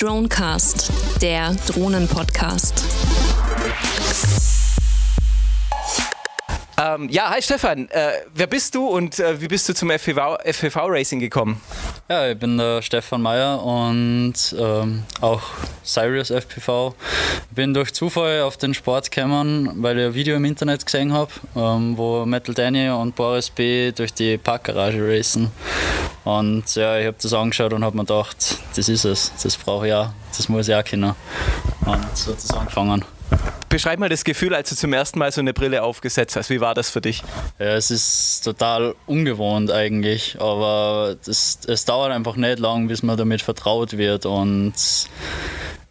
Dronecast, der Drohnen-Podcast. Ähm, ja, hi Stefan, äh, wer bist du und äh, wie bist du zum FPV, FPV Racing gekommen? Ja, ich bin der Stefan Meyer und ähm, auch Sirius FPV. Ich bin durch Zufall auf den Sport gekommen, weil ich ein Video im Internet gesehen habe, ähm, wo Metal Danny und Boris B. durch die Parkgarage racen. Und ja, ich habe das angeschaut und habe mir gedacht, das ist es, das brauche ich auch, das muss ich auch können. Und so hat es angefangen. Beschreib mal das Gefühl, als du zum ersten Mal so eine Brille aufgesetzt hast. Wie war das für dich? Ja, es ist total ungewohnt eigentlich, aber das, es dauert einfach nicht lang, bis man damit vertraut wird und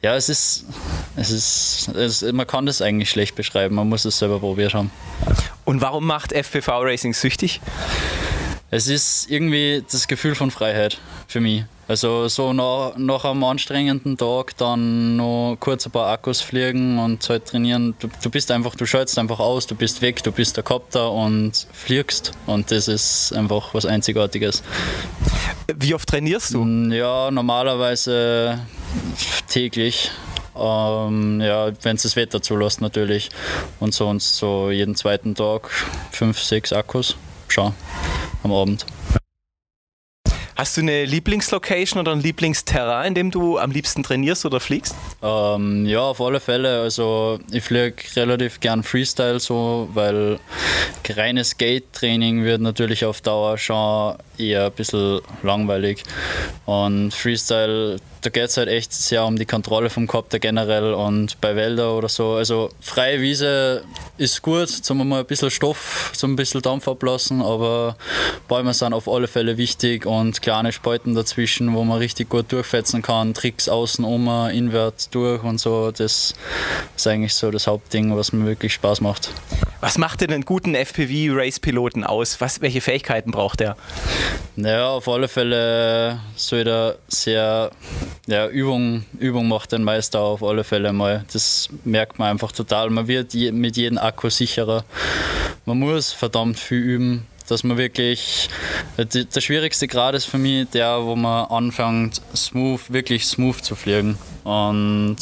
ja, es ist, es ist, es, man kann das eigentlich schlecht beschreiben, man muss es selber probiert haben. Und warum macht FPV Racing süchtig? Es ist irgendwie das Gefühl von Freiheit für mich. Also so nach, nach einem anstrengenden Tag dann noch kurz ein paar Akkus fliegen und halt trainieren. Du, du bist einfach, du schaltest einfach aus, du bist weg, du bist der Kopter und fliegst. Und das ist einfach was Einzigartiges. Wie oft trainierst du? Mm, ja, normalerweise täglich. Ähm, ja, wenn es das Wetter zulässt natürlich. Und sonst so jeden zweiten Tag fünf, sechs Akkus. Schau, am Abend. Hast du eine Lieblingslocation oder ein Lieblingsterrain, in dem du am liebsten trainierst oder fliegst? Ähm, ja, auf alle Fälle. Also ich fliege relativ gern Freestyle so, weil reines Skate-Training wird natürlich auf Dauer schon eher ein bisschen langweilig. Und Freestyle da geht es halt echt sehr um die Kontrolle vom Kopter generell und bei Wälder oder so. Also freie Wiese ist gut, zum mal ein bisschen Stoff, zum ein bisschen Dampf ablassen, aber Bäume sind auf alle Fälle wichtig und kleine Spalten dazwischen, wo man richtig gut durchfetzen kann, Tricks außen um, inwärts durch und so. Das ist eigentlich so das Hauptding, was mir wirklich Spaß macht. Was macht denn einen guten FPV-Race-Piloten aus? Was, welche Fähigkeiten braucht er? Naja, auf alle Fälle soll er sehr ja, Übung, Übung macht den Meister auf alle Fälle mal. Das merkt man einfach total. Man wird je, mit jedem Akku sicherer. Man muss verdammt viel üben, dass man wirklich. Der schwierigste Grad ist für mich der, wo man anfängt, smooth, wirklich smooth zu fliegen. Und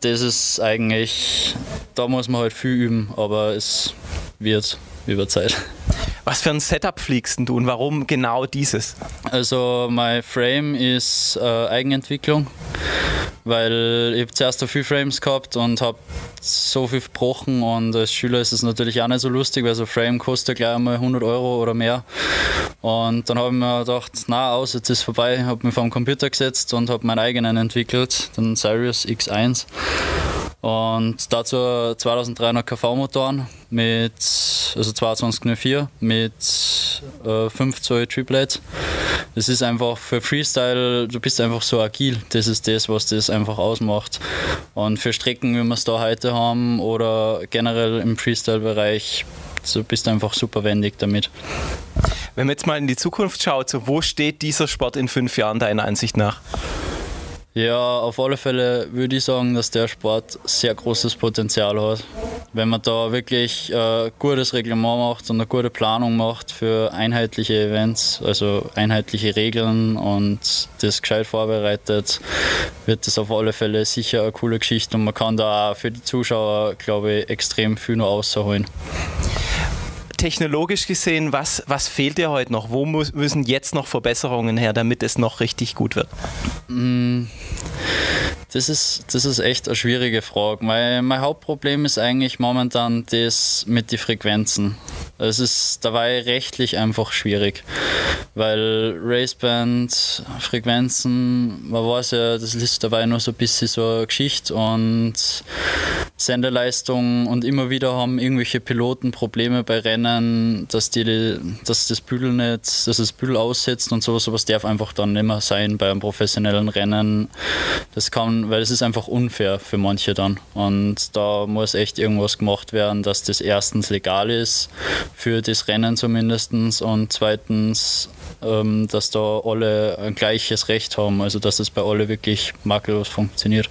das ist eigentlich. Da muss man halt viel üben, aber es wird über Zeit. Was für ein Setup fliegst du und warum genau dieses? Also mein Frame ist äh, Eigenentwicklung, weil ich zuerst so viele Frames gehabt und habe so viel verbrochen und als Schüler ist es natürlich auch nicht so lustig, weil so ein Frame kostet gleich einmal 100 Euro oder mehr. Und dann habe ich mir gedacht, na aus, jetzt ist vorbei, habe mich vor den Computer gesetzt und habe meinen eigenen entwickelt, den Sirius X1. Und dazu 2300 kV-Motoren mit, also 2204 mit äh, 5 Zoll Triplet. Das ist einfach für Freestyle, du bist einfach so agil. Das ist das, was das einfach ausmacht. Und für Strecken, wie wir es da heute haben oder generell im Freestyle-Bereich, so bist du einfach super wendig damit. Wenn man jetzt mal in die Zukunft schaut, so wo steht dieser Sport in fünf Jahren deiner Ansicht nach? Ja, auf alle Fälle würde ich sagen, dass der Sport sehr großes Potenzial hat. Wenn man da wirklich äh, gutes Reglement macht und eine gute Planung macht für einheitliche Events, also einheitliche Regeln und das gescheit vorbereitet, wird das auf alle Fälle sicher eine coole Geschichte und man kann da auch für die Zuschauer, glaube ich, extrem viel noch rausholen technologisch gesehen, was, was fehlt dir heute noch? Wo muss, müssen jetzt noch Verbesserungen her, damit es noch richtig gut wird? Mm, das ist, das ist echt eine schwierige Frage. Mein, mein Hauptproblem ist eigentlich momentan das mit den Frequenzen. Es ist dabei rechtlich einfach schwierig, weil Raceband, Frequenzen, man weiß ja, das ist dabei nur so ein bisschen so eine Geschichte und Sendeleistung und immer wieder haben irgendwelche Piloten Probleme bei Rennen, dass, die, dass das Bügel dass das Bügel aussetzt und sowas, sowas darf einfach dann nicht mehr sein bei einem professionellen Rennen. Das kann, weil es ist einfach unfair für manche dann und da muss echt irgendwas gemacht werden, dass das erstens legal ist für das Rennen zumindest und zweitens, ähm, dass da alle ein gleiches Recht haben, also dass es bei alle wirklich makellos funktioniert.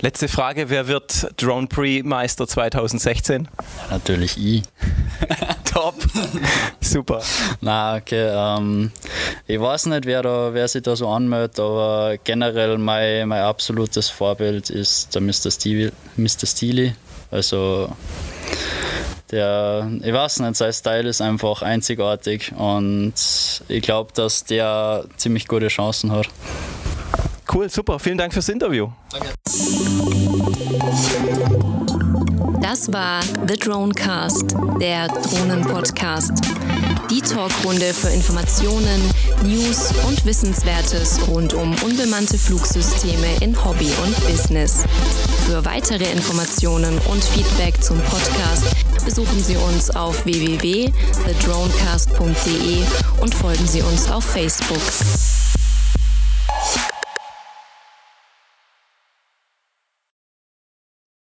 Letzte Frage, wer wird Drone Pre Meister 2016? Ja, natürlich ich. Top. Super. Na, okay. Ähm, ich weiß nicht, wer, da, wer sich da so anmeldet, aber generell mein, mein absolutes Vorbild ist der Mr. Steely. Mr. Steely. Also der, ich weiß nicht, sein Style ist einfach einzigartig und ich glaube, dass der ziemlich gute Chancen hat. Cool, super. Vielen Dank fürs Interview. Danke. Das war The Dronecast, der Drohnen-Podcast. Die Talkrunde für Informationen, News und Wissenswertes rund um unbemannte Flugsysteme in Hobby und Business. Für weitere Informationen und Feedback zum Podcast besuchen Sie uns auf www.thedronecast.de und folgen Sie uns auf Facebook.